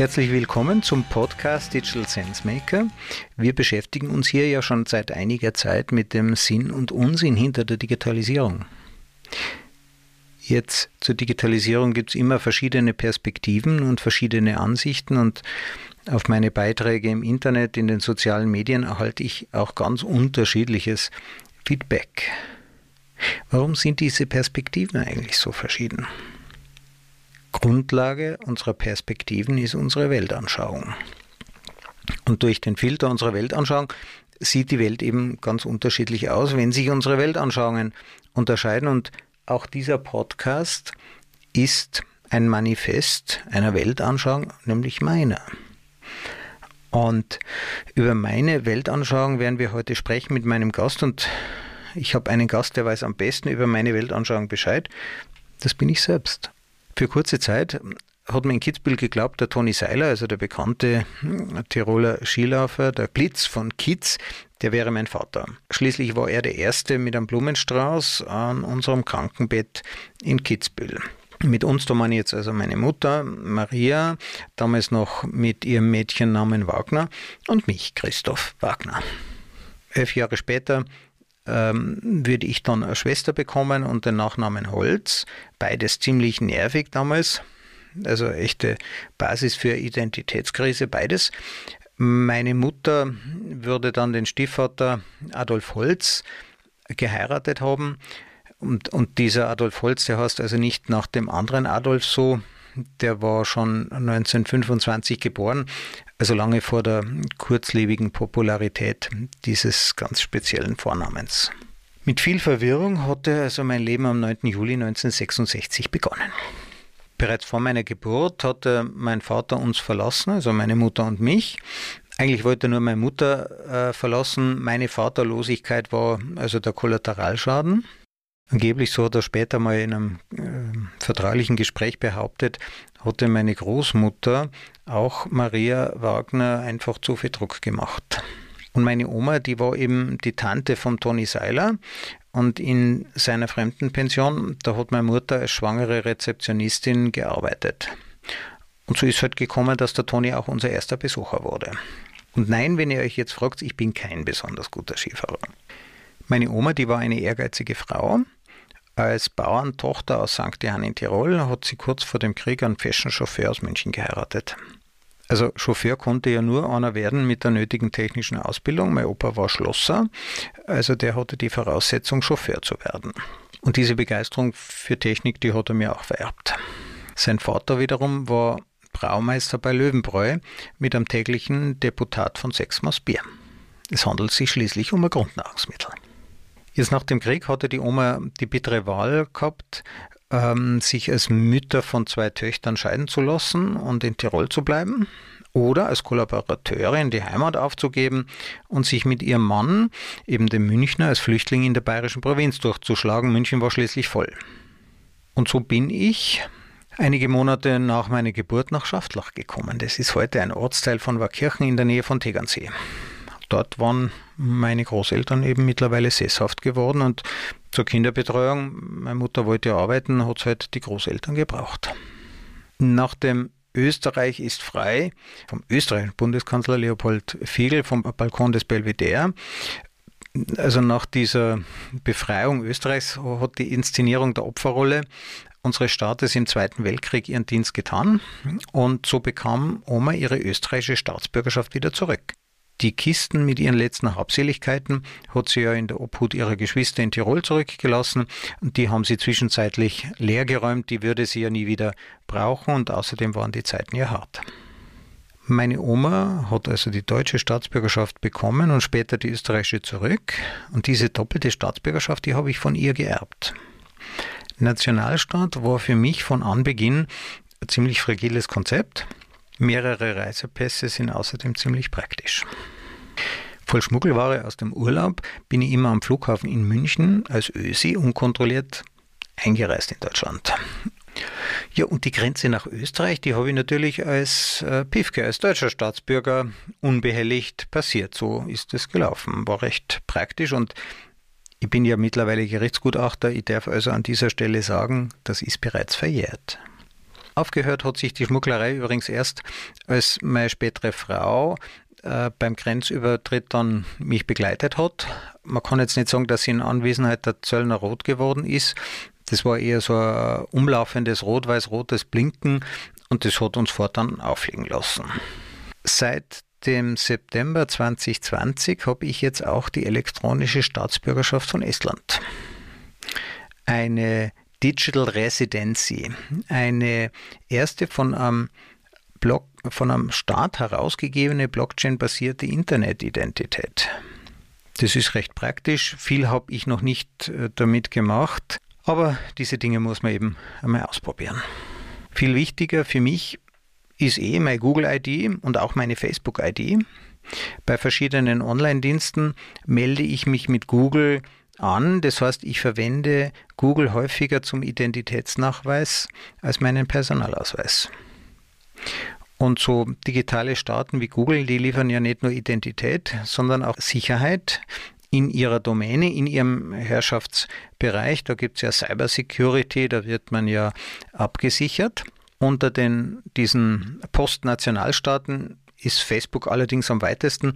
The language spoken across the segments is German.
Herzlich willkommen zum Podcast Digital Sense Maker. Wir beschäftigen uns hier ja schon seit einiger Zeit mit dem Sinn und Unsinn hinter der Digitalisierung. Jetzt zur Digitalisierung gibt es immer verschiedene Perspektiven und verschiedene Ansichten und auf meine Beiträge im Internet, in den sozialen Medien erhalte ich auch ganz unterschiedliches Feedback. Warum sind diese Perspektiven eigentlich so verschieden? Grundlage unserer Perspektiven ist unsere Weltanschauung. Und durch den Filter unserer Weltanschauung sieht die Welt eben ganz unterschiedlich aus, wenn sich unsere Weltanschauungen unterscheiden. Und auch dieser Podcast ist ein Manifest einer Weltanschauung, nämlich meiner. Und über meine Weltanschauung werden wir heute sprechen mit meinem Gast. Und ich habe einen Gast, der weiß am besten über meine Weltanschauung Bescheid. Das bin ich selbst. Für kurze Zeit hat man in Kitzbühel geglaubt, der Toni Seiler, also der bekannte Tiroler Skilaufer, der Blitz von Kitz, der wäre mein Vater. Schließlich war er der Erste mit einem Blumenstrauß an unserem Krankenbett in Kitzbühel. Mit uns, da meine ich jetzt also meine Mutter, Maria, damals noch mit ihrem Mädchennamen Wagner und mich, Christoph Wagner. Elf Jahre später würde ich dann eine Schwester bekommen und den Nachnamen Holz. Beides ziemlich nervig damals. Also echte Basis für Identitätskrise, beides. Meine Mutter würde dann den Stiefvater Adolf Holz geheiratet haben. Und, und dieser Adolf Holz, der heißt also nicht nach dem anderen Adolf so, der war schon 1925 geboren, also lange vor der kurzlebigen Popularität dieses ganz speziellen Vornamens. Mit viel Verwirrung hatte also mein Leben am 9. Juli 1966 begonnen. Bereits vor meiner Geburt hatte mein Vater uns verlassen, also meine Mutter und mich. Eigentlich wollte nur meine Mutter äh, verlassen. Meine Vaterlosigkeit war also der Kollateralschaden. Angeblich, so hat er später mal in einem äh, vertraulichen Gespräch behauptet, hatte meine Großmutter auch Maria Wagner einfach zu viel Druck gemacht. Und meine Oma, die war eben die Tante von Toni Seiler. Und in seiner Fremdenpension, da hat meine Mutter als schwangere Rezeptionistin gearbeitet. Und so ist halt gekommen, dass der Toni auch unser erster Besucher wurde. Und nein, wenn ihr euch jetzt fragt, ich bin kein besonders guter Skifahrer. Meine Oma, die war eine ehrgeizige Frau als Bauerntochter aus St. Johann in Tirol hat sie kurz vor dem Krieg einen Fashion-Chauffeur aus München geheiratet. Also Chauffeur konnte ja nur einer werden mit der nötigen technischen Ausbildung. Mein Opa war Schlosser, also der hatte die Voraussetzung, Chauffeur zu werden. Und diese Begeisterung für Technik, die hat er mir auch vererbt. Sein Vater wiederum war Braumeister bei Löwenbräu mit einem täglichen Deputat von sechs Maß Bier. Es handelt sich schließlich um ein Grundnahrungsmittel. Jetzt nach dem Krieg hatte die Oma die bittere Wahl gehabt, ähm, sich als Mütter von zwei Töchtern scheiden zu lassen und in Tirol zu bleiben oder als Kollaborateurin die Heimat aufzugeben und sich mit ihrem Mann, eben dem Münchner, als Flüchtling in der bayerischen Provinz durchzuschlagen. München war schließlich voll. Und so bin ich einige Monate nach meiner Geburt nach Schaftlach gekommen. Das ist heute ein Ortsteil von Warkirchen in der Nähe von Tegernsee dort waren meine Großeltern eben mittlerweile sesshaft geworden und zur Kinderbetreuung, meine Mutter wollte arbeiten, hat es halt die Großeltern gebraucht. Nach dem Österreich ist frei vom österreichischen Bundeskanzler Leopold Fiegel vom Balkon des Belvedere. Also nach dieser Befreiung Österreichs hat die Inszenierung der Opferrolle unseres Staates im Zweiten Weltkrieg ihren Dienst getan und so bekam Oma ihre österreichische Staatsbürgerschaft wieder zurück. Die Kisten mit ihren letzten Habseligkeiten hat sie ja in der Obhut ihrer Geschwister in Tirol zurückgelassen die haben sie zwischenzeitlich leergeräumt, die würde sie ja nie wieder brauchen und außerdem waren die Zeiten ja hart. Meine Oma hat also die deutsche Staatsbürgerschaft bekommen und später die österreichische zurück und diese doppelte Staatsbürgerschaft, die habe ich von ihr geerbt. Nationalstaat war für mich von Anbeginn ein ziemlich fragiles Konzept. Mehrere Reisepässe sind außerdem ziemlich praktisch. Voll Schmuggelware aus dem Urlaub bin ich immer am Flughafen in München als Ösi unkontrolliert eingereist in Deutschland. Ja, und die Grenze nach Österreich, die habe ich natürlich als äh, Pifke, als deutscher Staatsbürger unbehelligt passiert. So ist es gelaufen. War recht praktisch und ich bin ja mittlerweile Gerichtsgutachter. Ich darf also an dieser Stelle sagen, das ist bereits verjährt. Aufgehört hat sich die Schmugglerei übrigens erst, als meine spätere Frau äh, beim Grenzübertritt dann mich begleitet hat. Man kann jetzt nicht sagen, dass sie in Anwesenheit der Zöllner rot geworden ist. Das war eher so ein umlaufendes rot-weiß-rotes Blinken und das hat uns fortan auflegen lassen. Seit dem September 2020 habe ich jetzt auch die elektronische Staatsbürgerschaft von Estland. Eine Digital Residency, eine erste von einem Block, von einem Staat herausgegebene Blockchain-basierte Internetidentität. Das ist recht praktisch. Viel habe ich noch nicht äh, damit gemacht, aber diese Dinge muss man eben einmal ausprobieren. Viel wichtiger für mich ist eh meine Google-ID und auch meine Facebook-ID. Bei verschiedenen Online-Diensten melde ich mich mit Google an. Das heißt, ich verwende Google häufiger zum Identitätsnachweis als meinen Personalausweis. Und so digitale Staaten wie Google, die liefern ja nicht nur Identität, sondern auch Sicherheit in ihrer Domäne, in ihrem Herrschaftsbereich. Da gibt es ja Cybersecurity, da wird man ja abgesichert. Unter den, diesen Postnationalstaaten ist Facebook allerdings am weitesten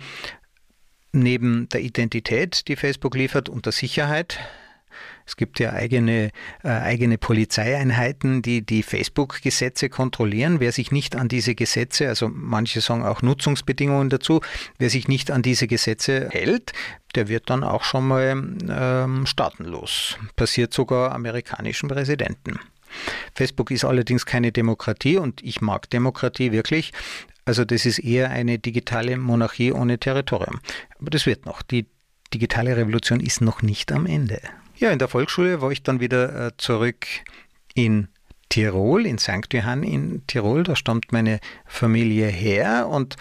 neben der Identität, die Facebook liefert, und der Sicherheit es gibt ja eigene, äh, eigene Polizeieinheiten, die die Facebook-Gesetze kontrollieren. Wer sich nicht an diese Gesetze, also manche sagen auch Nutzungsbedingungen dazu, wer sich nicht an diese Gesetze hält, der wird dann auch schon mal ähm, staatenlos. Passiert sogar amerikanischen Präsidenten. Facebook ist allerdings keine Demokratie und ich mag Demokratie wirklich. Also das ist eher eine digitale Monarchie ohne Territorium. Aber das wird noch. Die digitale Revolution ist noch nicht am Ende. Ja, in der Volksschule war ich dann wieder äh, zurück in Tirol, in St. Johann in Tirol. Da stammt meine Familie her und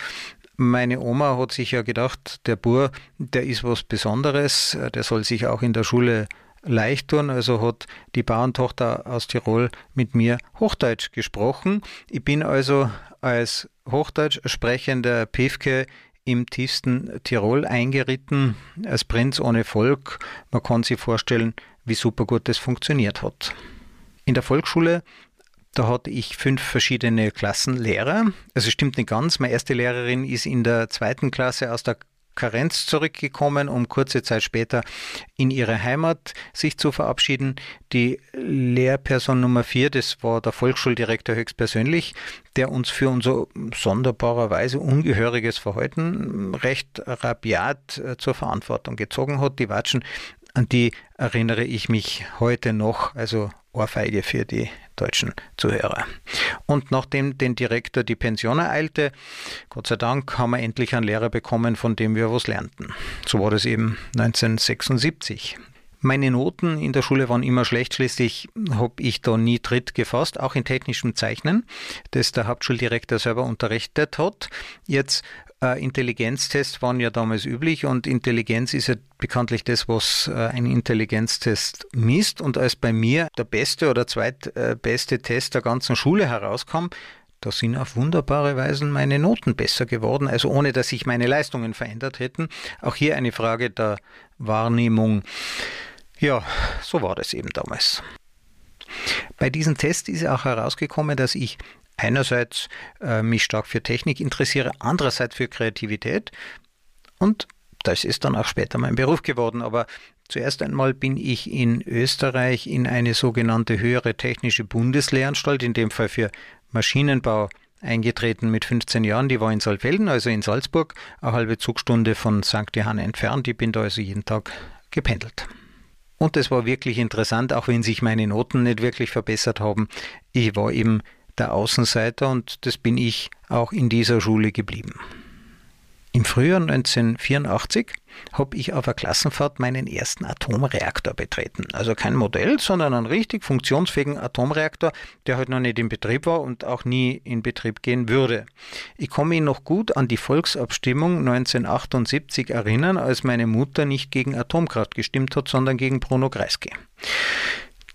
meine Oma hat sich ja gedacht, der Bur, der ist was Besonderes, äh, der soll sich auch in der Schule leicht tun. Also hat die Bauerntochter aus Tirol mit mir Hochdeutsch gesprochen. Ich bin also als Hochdeutsch sprechender Pefke im tiefsten Tirol eingeritten, als Prinz ohne Volk. Man kann sich vorstellen, wie super gut das funktioniert hat. In der Volksschule, da hatte ich fünf verschiedene Klassenlehrer. Also stimmt nicht ganz. Meine erste Lehrerin ist in der zweiten Klasse aus der Karenz zurückgekommen, um kurze Zeit später in ihre Heimat sich zu verabschieden. Die Lehrperson Nummer vier, das war der Volksschuldirektor höchstpersönlich, der uns für unser sonderbarerweise ungehöriges Verhalten recht rabiat äh, zur Verantwortung gezogen hat. Die Watschen, an die erinnere ich mich heute noch, also Ohrfeige für die deutschen Zuhörer. Und nachdem den Direktor die Pension ereilte, Gott sei Dank haben wir endlich einen Lehrer bekommen, von dem wir was lernten. So war das eben 1976. Meine Noten in der Schule waren immer schlecht, schließlich habe ich da nie Tritt gefasst, auch in technischem Zeichnen, das der Hauptschuldirektor selber unterrichtet hat. Jetzt Intelligenztests waren ja damals üblich und Intelligenz ist ja bekanntlich das, was äh, ein Intelligenztest misst. Und als bei mir der beste oder zweitbeste Test der ganzen Schule herauskam, da sind auf wunderbare Weise meine Noten besser geworden, also ohne dass sich meine Leistungen verändert hätten. Auch hier eine Frage der Wahrnehmung. Ja, so war das eben damals. Bei diesem Test ist auch herausgekommen, dass ich einerseits äh, mich stark für Technik interessiere, andererseits für Kreativität und das ist dann auch später mein Beruf geworden. Aber zuerst einmal bin ich in Österreich in eine sogenannte höhere technische Bundeslehranstalt, in dem Fall für Maschinenbau, eingetreten mit 15 Jahren. Die war in Saalfelden, also in Salzburg, eine halbe Zugstunde von St. Johann entfernt. Ich bin da also jeden Tag gependelt. Und es war wirklich interessant, auch wenn sich meine Noten nicht wirklich verbessert haben. Ich war eben der Außenseiter und das bin ich auch in dieser Schule geblieben. Im Frühjahr 1984 habe ich auf einer Klassenfahrt meinen ersten Atomreaktor betreten. Also kein Modell, sondern einen richtig funktionsfähigen Atomreaktor, der halt noch nicht in Betrieb war und auch nie in Betrieb gehen würde. Ich kann mich noch gut an die Volksabstimmung 1978 erinnern, als meine Mutter nicht gegen Atomkraft gestimmt hat, sondern gegen Bruno Kreisky.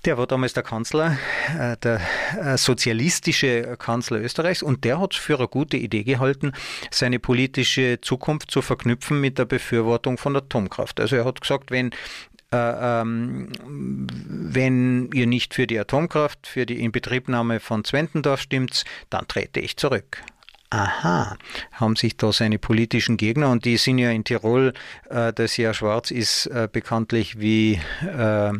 Der war damals der Kanzler, äh, der äh, sozialistische Kanzler Österreichs und der hat es für eine gute Idee gehalten, seine politische Zukunft zu verknüpfen mit der Befürwortung von Atomkraft. Also er hat gesagt, wenn äh, ähm, wenn ihr nicht für die Atomkraft, für die Inbetriebnahme von Zwentendorf stimmt, dann trete ich zurück. Aha, haben sich da seine politischen Gegner, und die sind ja in Tirol, äh, das Jahr schwarz ist äh, bekanntlich wie äh,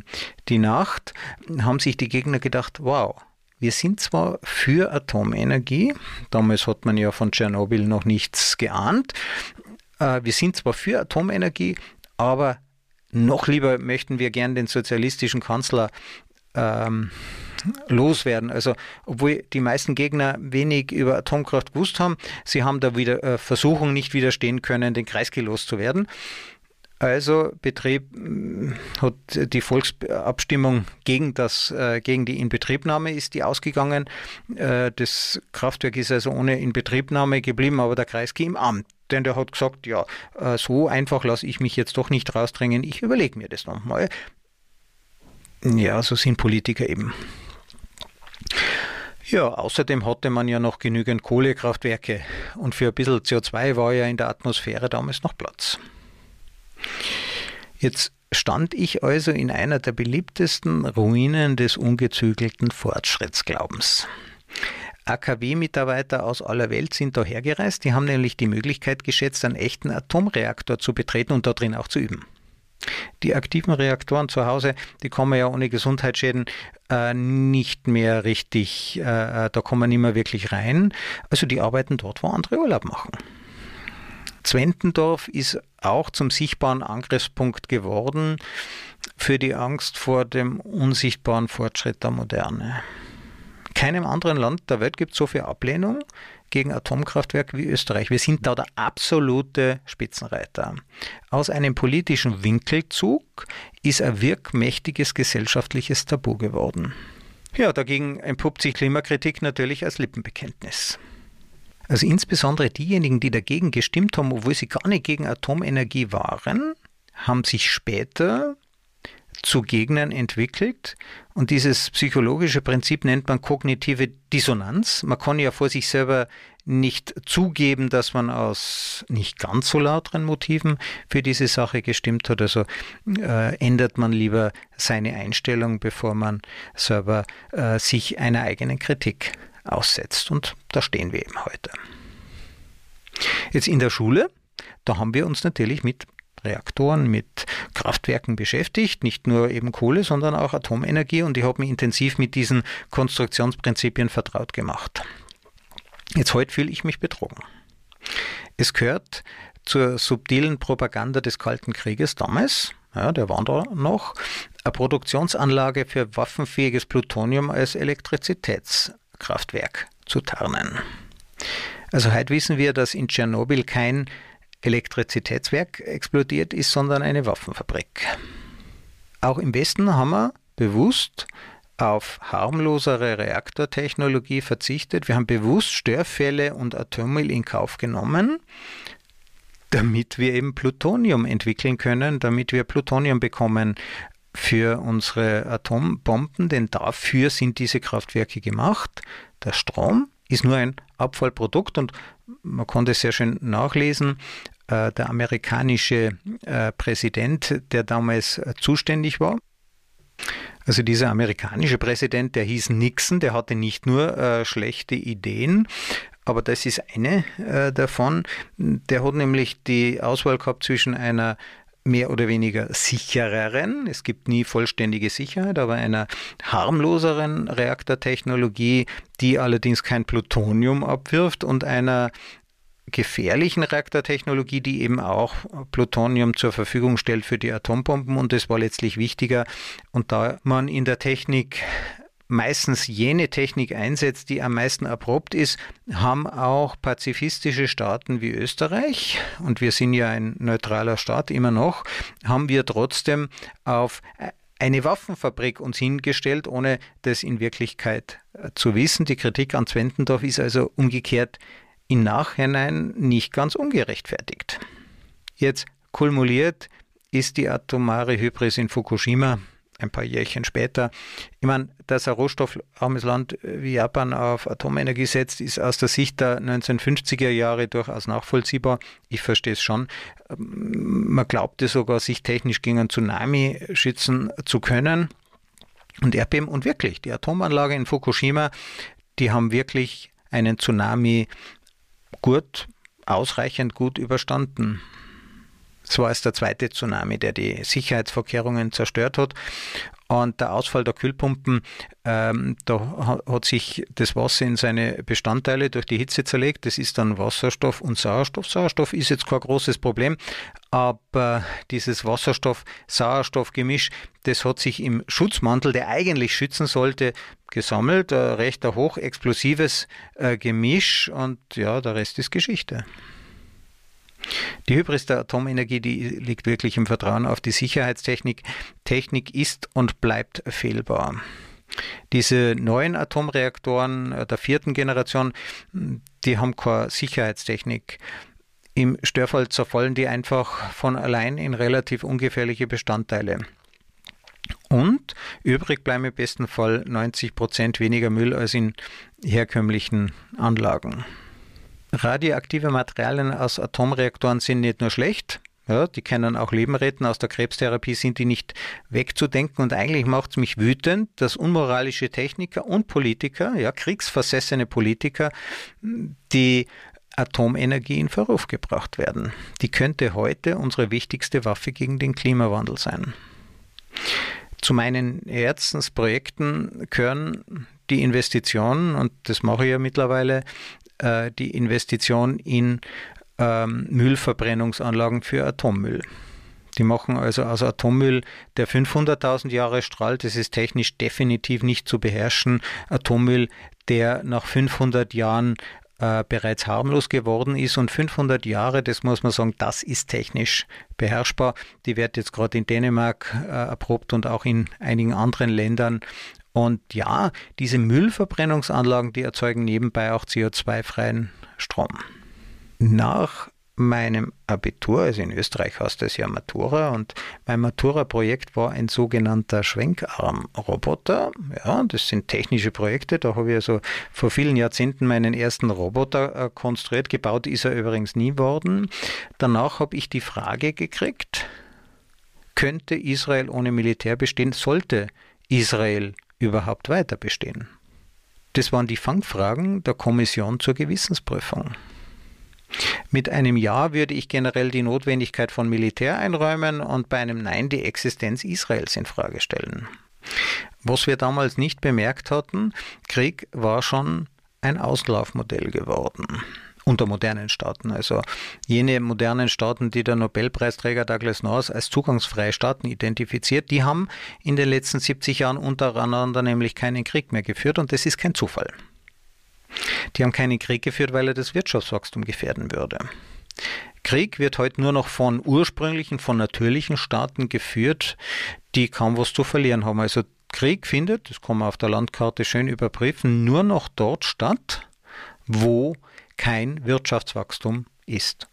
die Nacht, haben sich die Gegner gedacht, wow, wir sind zwar für Atomenergie, damals hat man ja von Tschernobyl noch nichts geahnt, äh, wir sind zwar für Atomenergie, aber noch lieber möchten wir gern den sozialistischen Kanzler ähm, loswerden. Also, obwohl die meisten Gegner wenig über Atomkraft gewusst haben, sie haben da wieder äh, Versuchung nicht widerstehen können, den Kreisky loszuwerden. Also Betrieb mm, hat die Volksabstimmung gegen das äh, gegen die Inbetriebnahme ist die ausgegangen. Äh, das Kraftwerk ist also ohne Inbetriebnahme geblieben, aber der Kreisky im Amt. Denn der hat gesagt, ja, äh, so einfach lasse ich mich jetzt doch nicht rausdrängen, ich überlege mir das nochmal. Ja, so sind Politiker eben. Ja, außerdem hatte man ja noch genügend Kohlekraftwerke und für ein bisschen CO2 war ja in der Atmosphäre damals noch Platz. Jetzt stand ich also in einer der beliebtesten Ruinen des ungezügelten Fortschrittsglaubens. AKW-Mitarbeiter aus aller Welt sind da hergereist. Die haben nämlich die Möglichkeit geschätzt, einen echten Atomreaktor zu betreten und dort drin auch zu üben. Die aktiven Reaktoren zu Hause, die kann man ja ohne Gesundheitsschäden äh, nicht mehr richtig, äh, äh, da kommen man nicht mehr wirklich rein. Also die arbeiten dort, wo andere Urlaub machen. Zwentendorf ist auch zum sichtbaren Angriffspunkt geworden für die Angst vor dem unsichtbaren Fortschritt der Moderne. Keinem anderen Land der Welt gibt es so viel Ablehnung gegen Atomkraftwerke wie Österreich. Wir sind da der absolute Spitzenreiter. Aus einem politischen Winkelzug ist ein wirkmächtiges gesellschaftliches Tabu geworden. Ja, dagegen entpuppt sich Klimakritik natürlich als Lippenbekenntnis. Also insbesondere diejenigen, die dagegen gestimmt haben, obwohl sie gar nicht gegen Atomenergie waren, haben sich später zu Gegnern entwickelt. Und dieses psychologische Prinzip nennt man kognitive Dissonanz. Man kann ja vor sich selber nicht zugeben, dass man aus nicht ganz so lauteren Motiven für diese Sache gestimmt hat. Also äh, ändert man lieber seine Einstellung, bevor man selber äh, sich einer eigenen Kritik aussetzt. Und da stehen wir eben heute. Jetzt in der Schule, da haben wir uns natürlich mit Reaktoren, mit Kraftwerken beschäftigt, nicht nur eben Kohle, sondern auch Atomenergie und ich habe mich intensiv mit diesen Konstruktionsprinzipien vertraut gemacht. Jetzt heute fühle ich mich betrogen. Es gehört zur subtilen Propaganda des Kalten Krieges damals, ja, der war da noch, eine Produktionsanlage für waffenfähiges Plutonium als Elektrizitätskraftwerk zu tarnen. Also heute wissen wir, dass in Tschernobyl kein Elektrizitätswerk explodiert ist, sondern eine Waffenfabrik. Auch im Westen haben wir bewusst auf harmlosere Reaktortechnologie verzichtet. Wir haben bewusst Störfälle und Atommüll in Kauf genommen, damit wir eben Plutonium entwickeln können, damit wir Plutonium bekommen für unsere Atombomben, denn dafür sind diese Kraftwerke gemacht. Der Strom ist nur ein Abfallprodukt und man konnte sehr schön nachlesen. Äh, der amerikanische äh, Präsident, der damals äh, zuständig war, also dieser amerikanische Präsident, der hieß Nixon, der hatte nicht nur äh, schlechte Ideen, aber das ist eine äh, davon. Der hat nämlich die Auswahl gehabt zwischen einer mehr oder weniger sichereren, es gibt nie vollständige Sicherheit, aber einer harmloseren Reaktortechnologie, die allerdings kein Plutonium abwirft und einer gefährlichen Reaktortechnologie, die eben auch Plutonium zur Verfügung stellt für die Atombomben und das war letztlich wichtiger. Und da man in der Technik meistens jene Technik einsetzt, die am meisten erprobt ist, haben auch pazifistische Staaten wie Österreich, und wir sind ja ein neutraler Staat immer noch, haben wir trotzdem auf eine Waffenfabrik uns hingestellt, ohne das in Wirklichkeit zu wissen. Die Kritik an Zwentendorf ist also umgekehrt im Nachhinein nicht ganz ungerechtfertigt. Jetzt kumuliert ist die atomare Hybris in Fukushima ein paar Jährchen später. Ich meine, dass ein rohstoffarmes Land wie Japan auf Atomenergie setzt, ist aus der Sicht der 1950er Jahre durchaus nachvollziehbar. Ich verstehe es schon. Man glaubte sogar, sich technisch gegen einen Tsunami schützen zu können. Und Erdbeben, und wirklich, die Atomanlage in Fukushima, die haben wirklich einen Tsunami gut, ausreichend gut überstanden. Es war erst der zweite Tsunami, der die Sicherheitsvorkehrungen zerstört hat. Und der Ausfall der Kühlpumpen, ähm, da hat sich das Wasser in seine Bestandteile durch die Hitze zerlegt. Das ist dann Wasserstoff und Sauerstoff. Sauerstoff ist jetzt kein großes Problem, aber dieses Wasserstoff-Sauerstoff-Gemisch, das hat sich im Schutzmantel, der eigentlich schützen sollte, gesammelt. Ein recht hochexplosives äh, Gemisch und ja, der Rest ist Geschichte. Die Hybris der Atomenergie, die liegt wirklich im Vertrauen auf die Sicherheitstechnik. Technik ist und bleibt fehlbar. Diese neuen Atomreaktoren äh, der vierten Generation, die haben keine Sicherheitstechnik. Im Störfall zerfallen die einfach von allein in relativ ungefährliche Bestandteile. Und übrig bleiben im besten Fall 90 Prozent weniger Müll als in herkömmlichen Anlagen. Radioaktive Materialien aus Atomreaktoren sind nicht nur schlecht, ja, die können auch Leben retten. Aus der Krebstherapie sind die nicht wegzudenken. Und eigentlich macht es mich wütend, dass unmoralische Techniker und Politiker, ja, kriegsversessene Politiker, die Atomenergie in Verruf gebracht werden. Die könnte heute unsere wichtigste Waffe gegen den Klimawandel sein. Zu meinen Herzensprojekten gehören die Investitionen, und das mache ich ja mittlerweile, äh, die Investition in ähm, Müllverbrennungsanlagen für Atommüll. Die machen also aus Atommüll, der 500.000 Jahre strahlt, das ist technisch definitiv nicht zu beherrschen. Atommüll, der nach 500 Jahren äh, bereits harmlos geworden ist und 500 Jahre, das muss man sagen, das ist technisch beherrschbar. Die wird jetzt gerade in Dänemark äh, erprobt und auch in einigen anderen Ländern und ja, diese Müllverbrennungsanlagen, die erzeugen nebenbei auch CO2-freien Strom. Nach meinem Abitur, also in Österreich heißt das ja Matura, und mein Matura-Projekt war ein sogenannter Schwenkarm-Roboter. Ja, das sind technische Projekte, da habe ich also vor vielen Jahrzehnten meinen ersten Roboter äh, konstruiert. Gebaut ist er übrigens nie worden. Danach habe ich die Frage gekriegt, könnte Israel ohne Militär bestehen? Sollte Israel überhaupt weiter bestehen? Das waren die Fangfragen der Kommission zur Gewissensprüfung. Mit einem Ja würde ich generell die Notwendigkeit von Militär einräumen und bei einem Nein die Existenz Israels in Frage stellen. Was wir damals nicht bemerkt hatten, Krieg war schon ein Auslaufmodell geworden unter modernen Staaten. Also jene modernen Staaten, die der Nobelpreisträger Douglas North als zugangsfreie Staaten identifiziert, die haben in den letzten 70 Jahren untereinander nämlich keinen Krieg mehr geführt und das ist kein Zufall. Die haben keinen Krieg geführt, weil er das Wirtschaftswachstum gefährden würde. Krieg wird heute nur noch von ursprünglichen, von natürlichen Staaten geführt, die kaum was zu verlieren haben. Also Krieg findet, das kann man auf der Landkarte schön überprüfen, nur noch dort statt, wo kein Wirtschaftswachstum ist.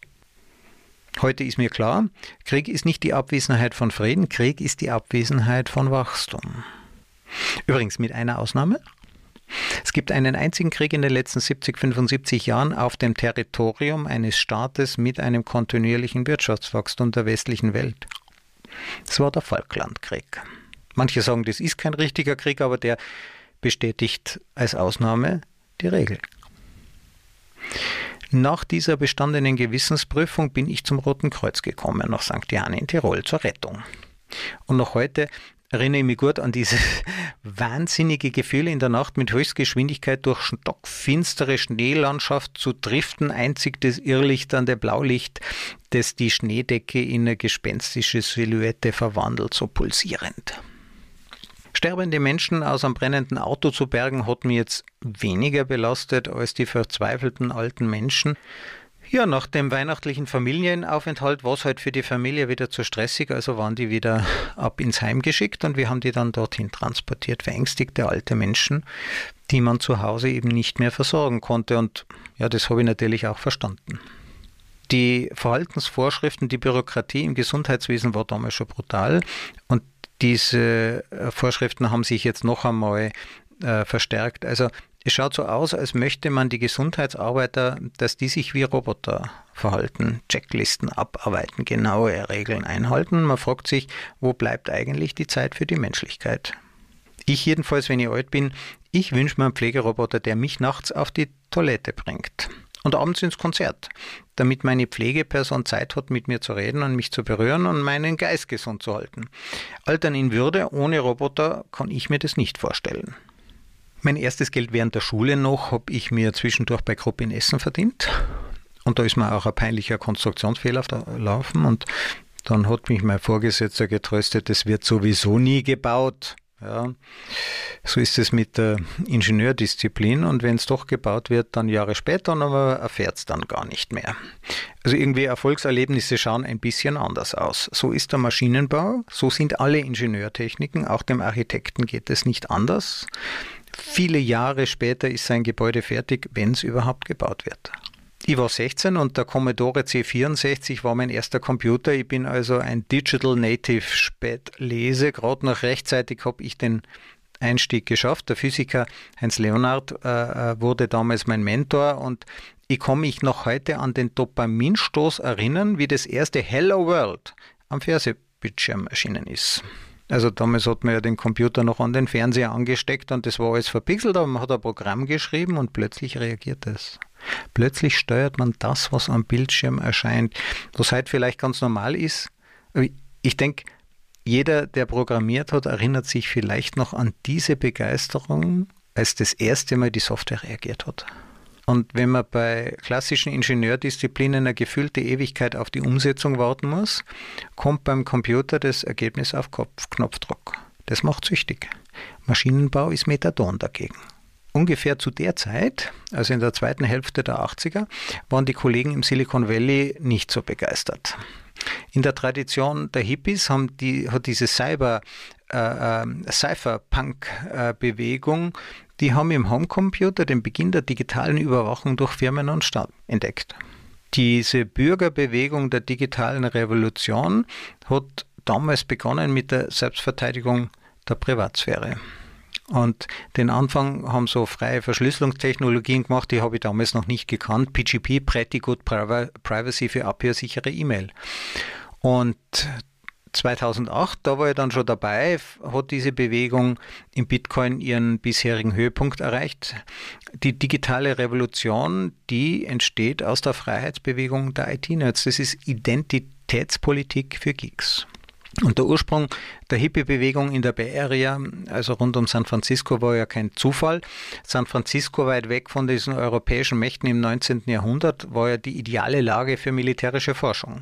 Heute ist mir klar, Krieg ist nicht die Abwesenheit von Frieden, Krieg ist die Abwesenheit von Wachstum. Übrigens mit einer Ausnahme. Es gibt einen einzigen Krieg in den letzten 70, 75 Jahren auf dem Territorium eines Staates mit einem kontinuierlichen Wirtschaftswachstum der westlichen Welt. Das war der Falklandkrieg. Manche sagen, das ist kein richtiger Krieg, aber der bestätigt als Ausnahme die Regel. Nach dieser bestandenen Gewissensprüfung bin ich zum Roten Kreuz gekommen, nach St. Johann in Tirol zur Rettung. Und noch heute erinnere ich mich gut an dieses wahnsinnige Gefühl, in der Nacht mit Höchstgeschwindigkeit durch stockfinstere Schneelandschaft zu driften, einzig das Irrlicht an der Blaulicht, das die Schneedecke in eine gespenstische Silhouette verwandelt, so pulsierend. Sterbende Menschen aus einem brennenden Auto zu bergen, hat mich jetzt weniger belastet als die verzweifelten alten Menschen. Ja, nach dem weihnachtlichen Familienaufenthalt war es halt für die Familie wieder zu stressig, also waren die wieder ab ins Heim geschickt und wir haben die dann dorthin transportiert, verängstigte alte Menschen, die man zu Hause eben nicht mehr versorgen konnte. Und ja, das habe ich natürlich auch verstanden. Die Verhaltensvorschriften, die Bürokratie im Gesundheitswesen war damals schon brutal und diese äh, Vorschriften haben sich jetzt noch einmal äh, verstärkt. Also es schaut so aus, als möchte man die Gesundheitsarbeiter, dass die sich wie Roboter verhalten, Checklisten abarbeiten, genaue Regeln einhalten. Man fragt sich, wo bleibt eigentlich die Zeit für die Menschlichkeit? Ich jedenfalls, wenn ich alt bin, ich wünsche mir einen Pflegeroboter, der mich nachts auf die Toilette bringt und abends ins Konzert, damit meine Pflegeperson Zeit hat, mit mir zu reden und mich zu berühren und meinen Geist gesund zu halten. Altern in Würde ohne Roboter kann ich mir das nicht vorstellen. Mein erstes Geld während der Schule noch habe ich mir zwischendurch bei Krupp in Essen verdient. Und da ist mir auch ein peinlicher Konstruktionsfehler laufen. Und dann hat mich mein Vorgesetzter getröstet, es wird sowieso nie gebaut. Ja, so ist es mit der Ingenieurdisziplin und wenn es doch gebaut wird, dann Jahre später, aber erfährt es dann gar nicht mehr. Also irgendwie Erfolgserlebnisse schauen ein bisschen anders aus. So ist der Maschinenbau, so sind alle Ingenieurtechniken, auch dem Architekten geht es nicht anders. Viele Jahre später ist sein Gebäude fertig, wenn es überhaupt gebaut wird. Ich war 16 und der Commodore C64 war mein erster Computer. Ich bin also ein Digital Native Spätlese. Gerade noch rechtzeitig habe ich den Einstieg geschafft. Der Physiker Heinz Leonard äh, äh, wurde damals mein Mentor und ich kann mich noch heute an den Dopaminstoß erinnern, wie das erste Hello World am Fernsehbildschirm erschienen ist. Also damals hat man ja den Computer noch an den Fernseher angesteckt und das war alles verpixelt, aber man hat ein Programm geschrieben und plötzlich reagiert es. Plötzlich steuert man das, was am Bildschirm erscheint, was heute vielleicht ganz normal ist. Ich denke, jeder, der programmiert hat, erinnert sich vielleicht noch an diese Begeisterung, als das erste Mal die Software reagiert hat. Und wenn man bei klassischen Ingenieurdisziplinen eine gefühlte Ewigkeit auf die Umsetzung warten muss, kommt beim Computer das Ergebnis auf Kopf Knopfdruck. Das macht süchtig. Maschinenbau ist Methadon dagegen. Ungefähr zu der Zeit, also in der zweiten Hälfte der 80er, waren die Kollegen im Silicon Valley nicht so begeistert. In der Tradition der Hippies haben die, hat diese Cyber, äh, äh, Cypherpunk-Bewegung die haben im Homecomputer den Beginn der digitalen Überwachung durch Firmen und Staat entdeckt. Diese Bürgerbewegung der digitalen Revolution hat damals begonnen mit der Selbstverteidigung der Privatsphäre. Und den Anfang haben so freie Verschlüsselungstechnologien gemacht, die habe ich damals noch nicht gekannt. PGP, Pretty Good Privacy für abhörsichere E-Mail. Und 2008, da war ich dann schon dabei, hat diese Bewegung im Bitcoin ihren bisherigen Höhepunkt erreicht. Die digitale Revolution, die entsteht aus der Freiheitsbewegung der IT-Nerds. Das ist Identitätspolitik für Geeks. Und der Ursprung der Hippie-Bewegung in der Bay Area, also rund um San Francisco, war ja kein Zufall. San Francisco, weit weg von diesen europäischen Mächten im 19. Jahrhundert, war ja die ideale Lage für militärische Forschung.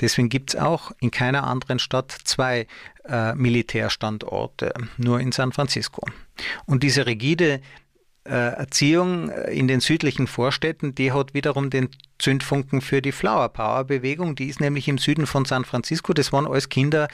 Deswegen gibt es auch in keiner anderen Stadt zwei äh, Militärstandorte, nur in San Francisco. Und diese rigide Erziehung äh, in den südlichen Vorstädten, die hat wiederum den Zündfunken für die Flower Power Bewegung. Die ist nämlich im Süden von San Francisco. Das waren alles Kinder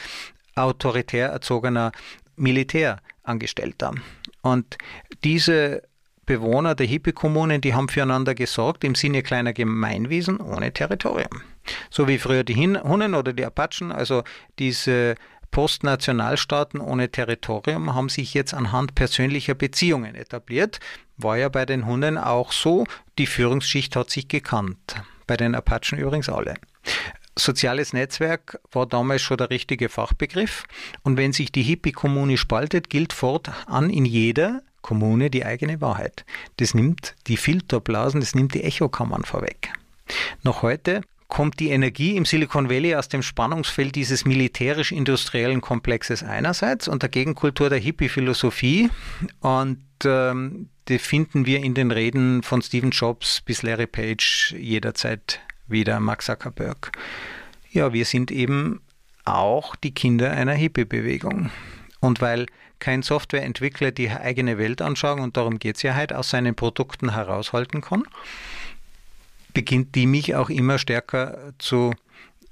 autoritär erzogener Militärangestellter. Und diese Bewohner der Hippie-Kommunen, die haben füreinander gesorgt im Sinne kleiner Gemeinwesen ohne Territorium. So wie früher die Hunnen oder die Apachen, also diese Postnationalstaaten ohne Territorium haben sich jetzt anhand persönlicher Beziehungen etabliert. War ja bei den Hunnen auch so. Die Führungsschicht hat sich gekannt. Bei den Apachen übrigens alle. Soziales Netzwerk war damals schon der richtige Fachbegriff. Und wenn sich die Hippie-Kommune spaltet, gilt fortan in jeder Kommune die eigene Wahrheit. Das nimmt die Filterblasen, das nimmt die Echokammern vorweg. Noch heute kommt die Energie im Silicon Valley aus dem Spannungsfeld dieses militärisch-industriellen Komplexes einerseits und der Gegenkultur der Hippie-Philosophie. Und ähm, die finden wir in den Reden von Stephen Jobs bis Larry Page jederzeit wieder, Max Zuckerberg. Ja, wir sind eben auch die Kinder einer Hippie-Bewegung. Und weil kein Softwareentwickler die eigene Weltanschauung, und darum geht es ja heute, aus seinen Produkten heraushalten kann, beginnt die mich auch immer stärker zu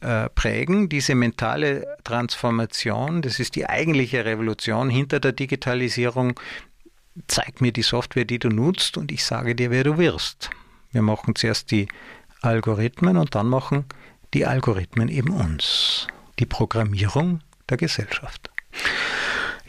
äh, prägen. Diese mentale Transformation, das ist die eigentliche Revolution hinter der Digitalisierung. Zeig mir die Software, die du nutzt und ich sage dir, wer du wirst. Wir machen zuerst die Algorithmen und dann machen die Algorithmen eben uns. Die Programmierung der Gesellschaft.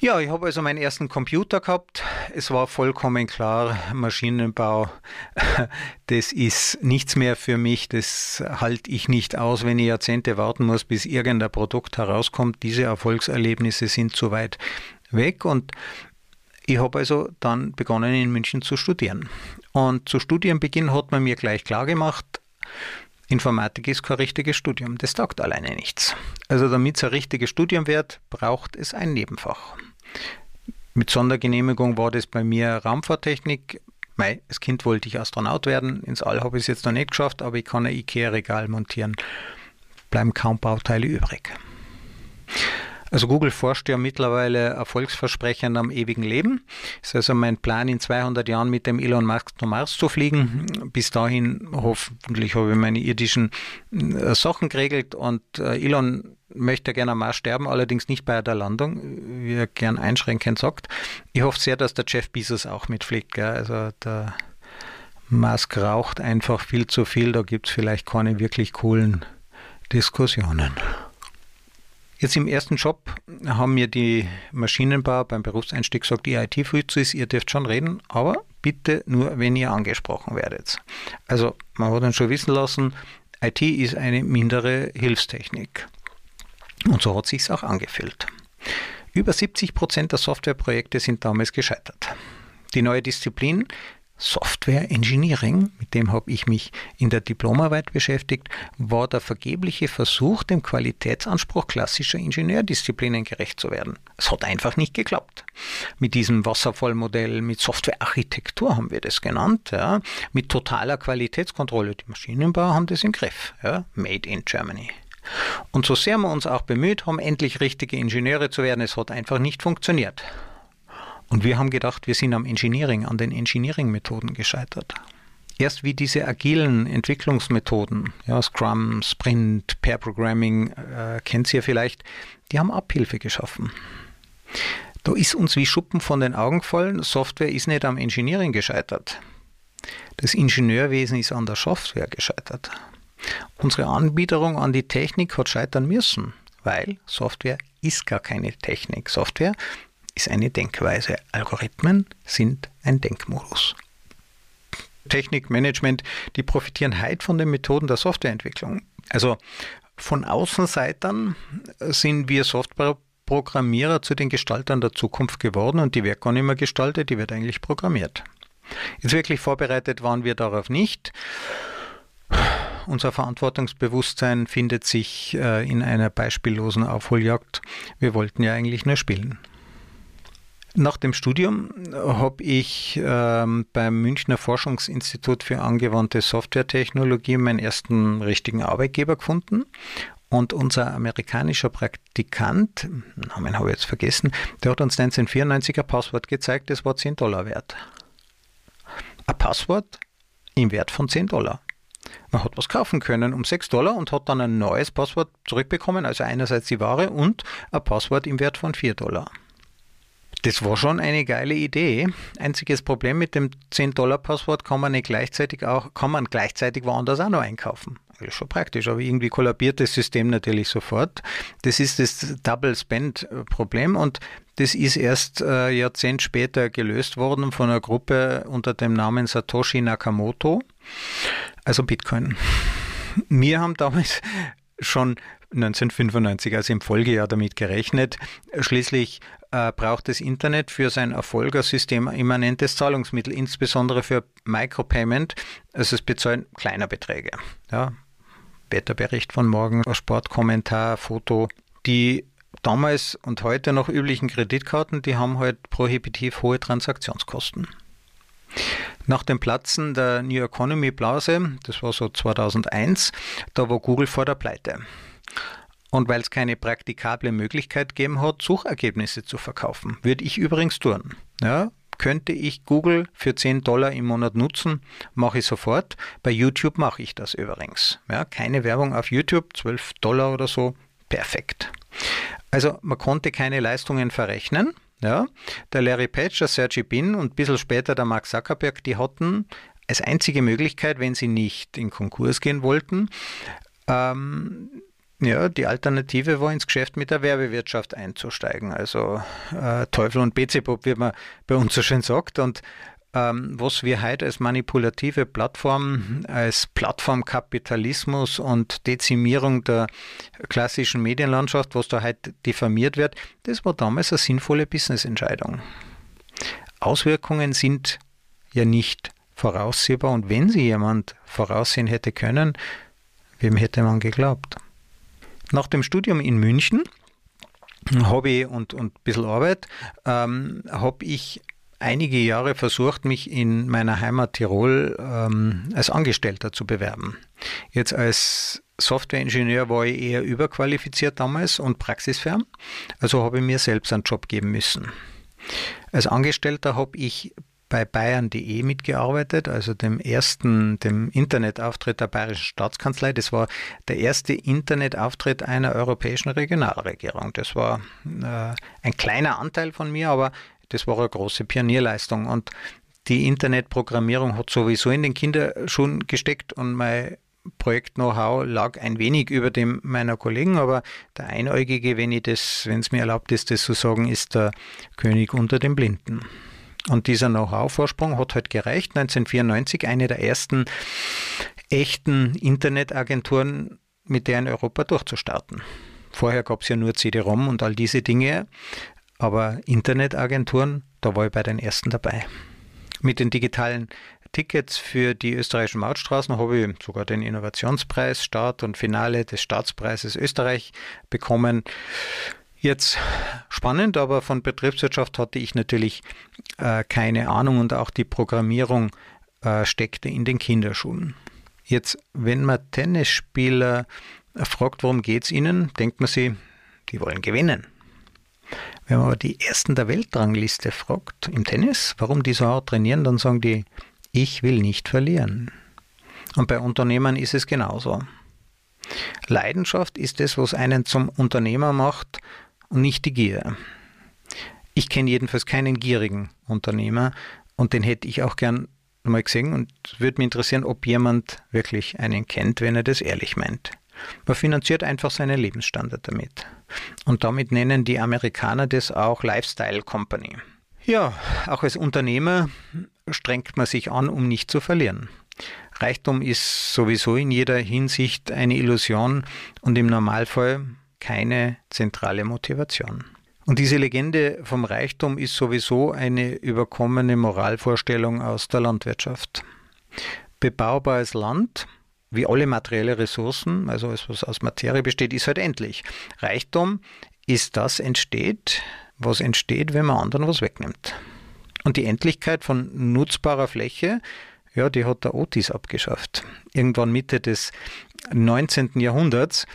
Ja, ich habe also meinen ersten Computer gehabt. Es war vollkommen klar, Maschinenbau, das ist nichts mehr für mich. Das halte ich nicht aus, wenn ich Jahrzehnte warten muss, bis irgendein Produkt herauskommt. Diese Erfolgserlebnisse sind zu weit weg und ich habe also dann begonnen in München zu studieren. Und zu Studienbeginn hat man mir gleich klar gemacht, Informatik ist kein richtiges Studium, das taugt alleine nichts. Also damit es ein richtiges Studium wird, braucht es ein Nebenfach. Mit Sondergenehmigung war das bei mir Raumfahrttechnik. Mei, als Kind wollte ich Astronaut werden. Ins All habe ich es jetzt noch nicht geschafft, aber ich kann ein IKEA-Regal montieren. Bleiben kaum Bauteile übrig. Also Google forscht ja mittlerweile erfolgsversprechend am ewigen Leben. Ist also mein Plan, in 200 Jahren mit dem Elon Musk zum Mars zu fliegen. Bis dahin hoffentlich habe ich meine irdischen äh, Sachen geregelt und äh, Elon möchte gerne am Mars sterben, allerdings nicht bei der Landung, wie er gern einschränkend sagt. Ich hoffe sehr, dass der Jeff Bezos auch mitfliegt. Gell? Also der Musk raucht einfach viel zu viel, da gibt es vielleicht keine wirklich coolen Diskussionen. Jetzt im ersten Job haben mir die Maschinenbauer beim Berufseinstieg gesagt, ihr IT-Fuzis, ihr dürft schon reden, aber bitte nur, wenn ihr angesprochen werdet. Also man hat dann schon wissen lassen, IT ist eine mindere Hilfstechnik. Und so hat sich auch angefühlt. Über 70 Prozent der Softwareprojekte sind damals gescheitert. Die neue Disziplin Software Engineering, mit dem habe ich mich in der Diplomarbeit beschäftigt, war der vergebliche Versuch, dem Qualitätsanspruch klassischer Ingenieurdisziplinen gerecht zu werden. Es hat einfach nicht geklappt. Mit diesem Wasserfallmodell, mit Softwarearchitektur haben wir das genannt, ja, mit totaler Qualitätskontrolle. Die Maschinenbauer haben das im Griff. Ja, made in Germany. Und so sehr wir uns auch bemüht haben, endlich richtige Ingenieure zu werden, es hat einfach nicht funktioniert. Und wir haben gedacht, wir sind am Engineering, an den Engineering-Methoden gescheitert. Erst wie diese agilen Entwicklungsmethoden, ja, Scrum, Sprint, Pair Programming, äh, kennt ihr vielleicht, die haben Abhilfe geschaffen. Da ist uns wie Schuppen von den Augen gefallen, Software ist nicht am Engineering gescheitert. Das Ingenieurwesen ist an der Software gescheitert. Unsere Anbieterung an die Technik hat scheitern müssen, weil Software ist gar keine Technik. Software ist eine Denkweise. Algorithmen sind ein Denkmodus. Technikmanagement, die profitieren heute von den Methoden der Softwareentwicklung. Also von Außenseitern sind wir Softwareprogrammierer zu den Gestaltern der Zukunft geworden und die wird gar nicht mehr gestaltet, die wird eigentlich programmiert. Jetzt wirklich vorbereitet waren wir darauf nicht. Unser Verantwortungsbewusstsein findet sich äh, in einer beispiellosen Aufholjagd. Wir wollten ja eigentlich nur spielen. Nach dem Studium habe ich ähm, beim Münchner Forschungsinstitut für angewandte Softwaretechnologie meinen ersten richtigen Arbeitgeber gefunden. Und unser amerikanischer Praktikant, Namen habe ich jetzt vergessen, der hat uns 1994 ein Passwort gezeigt, das war 10 Dollar wert. Ein Passwort im Wert von 10 Dollar. Man hat was kaufen können um 6 Dollar und hat dann ein neues Passwort zurückbekommen, also einerseits die Ware und ein Passwort im Wert von 4 Dollar. Das war schon eine geile Idee. Einziges Problem mit dem 10-Dollar-Passwort kann man nicht gleichzeitig auch, kann man gleichzeitig woanders auch noch einkaufen. Das ist schon praktisch, aber irgendwie kollabiert das System natürlich sofort. Das ist das Double Spend-Problem und das ist erst äh, Jahrzehnt später gelöst worden von einer Gruppe unter dem Namen Satoshi Nakamoto, also Bitcoin. Wir haben damals schon 1995, also im Folgejahr damit gerechnet. Schließlich äh, braucht das Internet für sein Erfolg ein systemimmanentes Zahlungsmittel, insbesondere für Micropayment, also es bezahlen kleine Beträge. Ja, Wetterbericht von morgen, Sportkommentar, Foto. Die damals und heute noch üblichen Kreditkarten, die haben halt prohibitiv hohe Transaktionskosten. Nach dem Platzen der New Economy Blase, das war so 2001, da war Google vor der Pleite. Und weil es keine praktikable Möglichkeit gegeben hat, Suchergebnisse zu verkaufen, würde ich übrigens tun. Ja, könnte ich Google für 10 Dollar im Monat nutzen, mache ich sofort. Bei YouTube mache ich das übrigens. Ja, keine Werbung auf YouTube, 12 Dollar oder so, perfekt. Also man konnte keine Leistungen verrechnen. Ja, der Larry Page, der Sergey Bin und ein bisschen später der Mark Zuckerberg, die hatten als einzige Möglichkeit, wenn sie nicht in Konkurs gehen wollten, ähm, Ja, die Alternative war ins Geschäft mit der Werbewirtschaft einzusteigen. Also äh, Teufel und Bezepop, wie man bei uns so schön sagt. Und ähm, was wir heute als manipulative Plattform, als Plattformkapitalismus und Dezimierung der klassischen Medienlandschaft, was da heute diffamiert wird, das war damals eine sinnvolle Businessentscheidung. Auswirkungen sind ja nicht voraussehbar und wenn sie jemand voraussehen hätte können, wem hätte man geglaubt? Nach dem Studium in München, Hobby und, und ein bisschen Arbeit, ähm, habe ich einige Jahre versucht, mich in meiner Heimat Tirol ähm, als Angestellter zu bewerben. Jetzt als Softwareingenieur war ich eher überqualifiziert damals und praxisfern, also habe ich mir selbst einen Job geben müssen. Als Angestellter habe ich bei bayern.de mitgearbeitet, also dem ersten, dem Internetauftritt der Bayerischen Staatskanzlei. Das war der erste Internetauftritt einer europäischen Regionalregierung. Das war äh, ein kleiner Anteil von mir, aber das war eine große Pionierleistung. Und die Internetprogrammierung hat sowieso in den Kinderschuhen gesteckt und mein Projekt-Know-how lag ein wenig über dem meiner Kollegen, aber der Einäugige, wenn es mir erlaubt ist, das zu sagen, ist der König unter den Blinden. Und dieser Know-how-Vorsprung hat halt gereicht. 1994 eine der ersten echten Internetagenturen mit der in Europa durchzustarten. Vorher gab es ja nur CD-ROM und all diese Dinge. Aber Internetagenturen, da war ich bei den ersten dabei. Mit den digitalen Tickets für die österreichischen Mautstraßen habe ich sogar den Innovationspreis, Start und Finale des Staatspreises Österreich bekommen. Jetzt spannend, aber von Betriebswirtschaft hatte ich natürlich äh, keine Ahnung und auch die Programmierung äh, steckte in den Kinderschuhen. Jetzt, wenn man Tennisspieler fragt, worum geht es ihnen, denkt man sich, die wollen gewinnen. Wenn man aber die Ersten der Weltrangliste fragt im Tennis, warum die so hart trainieren, dann sagen die, ich will nicht verlieren. Und bei Unternehmern ist es genauso. Leidenschaft ist es, was einen zum Unternehmer macht und nicht die Gier. Ich kenne jedenfalls keinen gierigen Unternehmer und den hätte ich auch gern mal gesehen und würde mich interessieren, ob jemand wirklich einen kennt, wenn er das ehrlich meint. Man finanziert einfach seinen Lebensstandard damit. Und damit nennen die Amerikaner das auch Lifestyle Company. Ja, auch als Unternehmer strengt man sich an, um nicht zu verlieren. Reichtum ist sowieso in jeder Hinsicht eine Illusion und im Normalfall keine zentrale Motivation. Und diese Legende vom Reichtum ist sowieso eine überkommene Moralvorstellung aus der Landwirtschaft. Bebaubares Land wie alle materielle Ressourcen, also alles, was aus Materie besteht, ist halt endlich. Reichtum ist das entsteht, was entsteht, wenn man anderen was wegnimmt. Und die Endlichkeit von nutzbarer Fläche, ja, die hat der Otis abgeschafft. Irgendwann Mitte des 19. Jahrhunderts,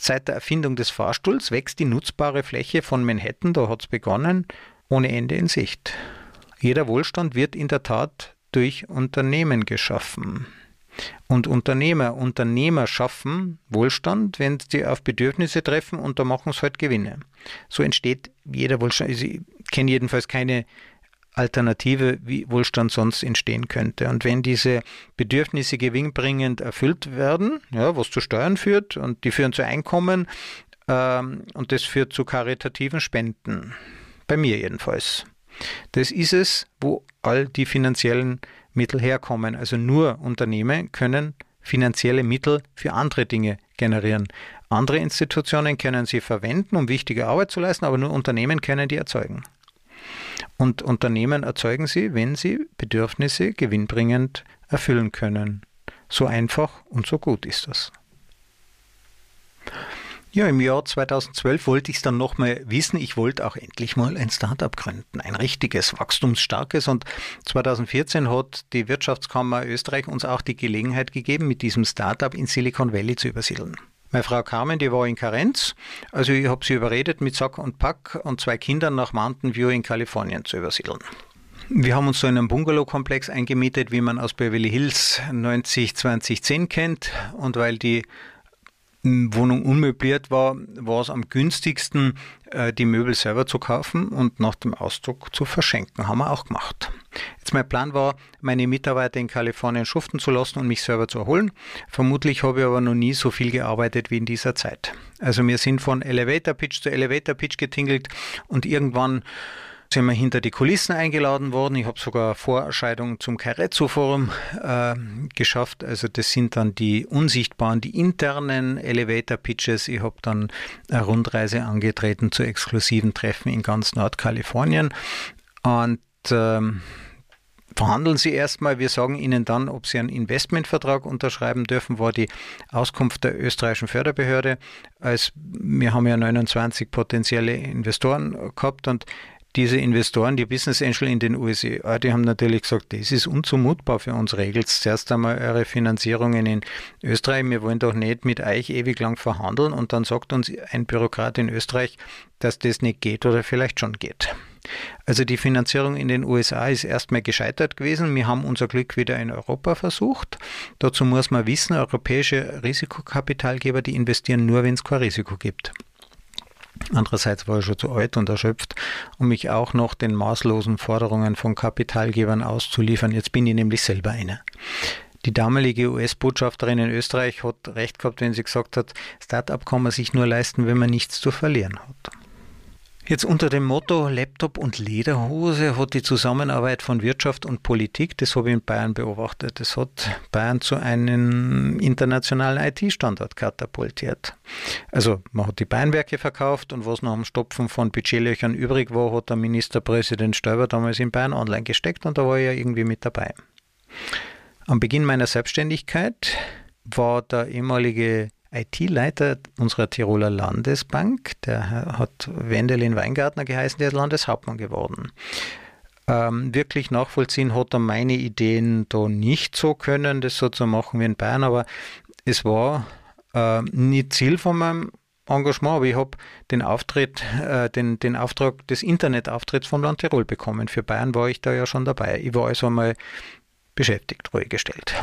seit der Erfindung des Fahrstuhls, wächst die nutzbare Fläche von Manhattan, da hat es begonnen, ohne Ende in Sicht. Jeder Wohlstand wird in der Tat durch Unternehmen geschaffen. Und Unternehmer, Unternehmer schaffen Wohlstand, wenn sie auf Bedürfnisse treffen und da machen sie halt Gewinne. So entsteht jeder Wohlstand. Also ich kenne jedenfalls keine Alternative, wie Wohlstand sonst entstehen könnte. Und wenn diese Bedürfnisse gewinnbringend erfüllt werden, ja, was zu Steuern führt und die führen zu Einkommen ähm, und das führt zu karitativen Spenden. Bei mir jedenfalls. Das ist es, wo all die finanziellen Mittel herkommen. Also nur Unternehmen können finanzielle Mittel für andere Dinge generieren. Andere Institutionen können sie verwenden, um wichtige Arbeit zu leisten, aber nur Unternehmen können die erzeugen. Und Unternehmen erzeugen sie, wenn sie Bedürfnisse gewinnbringend erfüllen können. So einfach und so gut ist das. Ja, im Jahr 2012 wollte ich es dann nochmal wissen. Ich wollte auch endlich mal ein Startup gründen, ein richtiges, wachstumsstarkes. Und 2014 hat die Wirtschaftskammer Österreich uns auch die Gelegenheit gegeben, mit diesem Startup in Silicon Valley zu übersiedeln. Meine Frau Carmen, die war in Karenz. Also ich habe sie überredet, mit Sack und Pack und zwei Kindern nach Mountain View in Kalifornien zu übersiedeln. Wir haben uns so in einem Bungalow-Komplex eingemietet, wie man aus Beverly Hills 90 2010 kennt. Und weil die Wohnung unmöbliert war, war es am günstigsten, äh, die Möbel selber zu kaufen und nach dem Auszug zu verschenken. Haben wir auch gemacht. Jetzt mein Plan war, meine Mitarbeiter in Kalifornien schuften zu lassen und mich selber zu erholen. Vermutlich habe ich aber noch nie so viel gearbeitet wie in dieser Zeit. Also wir sind von Elevator Pitch zu Elevator Pitch getingelt und irgendwann sind wir hinter die Kulissen eingeladen worden. Ich habe sogar Vorerscheinungen zum Carezzo-Forum äh, geschafft. Also das sind dann die unsichtbaren, die internen Elevator-Pitches. Ich habe dann eine Rundreise angetreten zu exklusiven Treffen in ganz Nordkalifornien. Und ähm, verhandeln Sie erstmal. Wir sagen Ihnen dann, ob Sie einen Investmentvertrag unterschreiben dürfen, war die Auskunft der österreichischen Förderbehörde. Als wir haben ja 29 potenzielle Investoren gehabt und diese Investoren, die Business Angel in den USA, die haben natürlich gesagt, das ist unzumutbar für uns. Regelt zuerst einmal eure Finanzierungen in Österreich. Wir wollen doch nicht mit euch ewig lang verhandeln. Und dann sagt uns ein Bürokrat in Österreich, dass das nicht geht oder vielleicht schon geht. Also die Finanzierung in den USA ist erstmal gescheitert gewesen. Wir haben unser Glück wieder in Europa versucht. Dazu muss man wissen, europäische Risikokapitalgeber, die investieren nur, wenn es kein Risiko gibt. Andererseits war ich schon zu alt und erschöpft, um mich auch noch den maßlosen Forderungen von Kapitalgebern auszuliefern. Jetzt bin ich nämlich selber einer. Die damalige US-Botschafterin in Österreich hat recht gehabt, wenn sie gesagt hat, Start-up kann man sich nur leisten, wenn man nichts zu verlieren hat. Jetzt unter dem Motto Laptop und Lederhose hat die Zusammenarbeit von Wirtschaft und Politik, das habe ich in Bayern beobachtet, das hat Bayern zu einem internationalen IT-Standort katapultiert. Also man hat die Bayernwerke verkauft und was nach dem Stopfen von Budgetlöchern übrig war, hat der Ministerpräsident Stoiber damals in Bayern online gesteckt und da war ich ja irgendwie mit dabei. Am Beginn meiner Selbstständigkeit war der ehemalige IT-Leiter unserer Tiroler Landesbank, der hat Wendelin Weingartner geheißen, der ist Landeshauptmann geworden. Ähm, wirklich nachvollziehen hat er meine Ideen da nicht so können, das so zu machen wie in Bayern, aber es war äh, nicht Ziel von meinem Engagement, aber ich habe den Auftritt, äh, den, den Auftrag des Internetauftritts vom Land Tirol bekommen. Für Bayern war ich da ja schon dabei. Ich war also einmal beschäftigt, ruhig gestellt.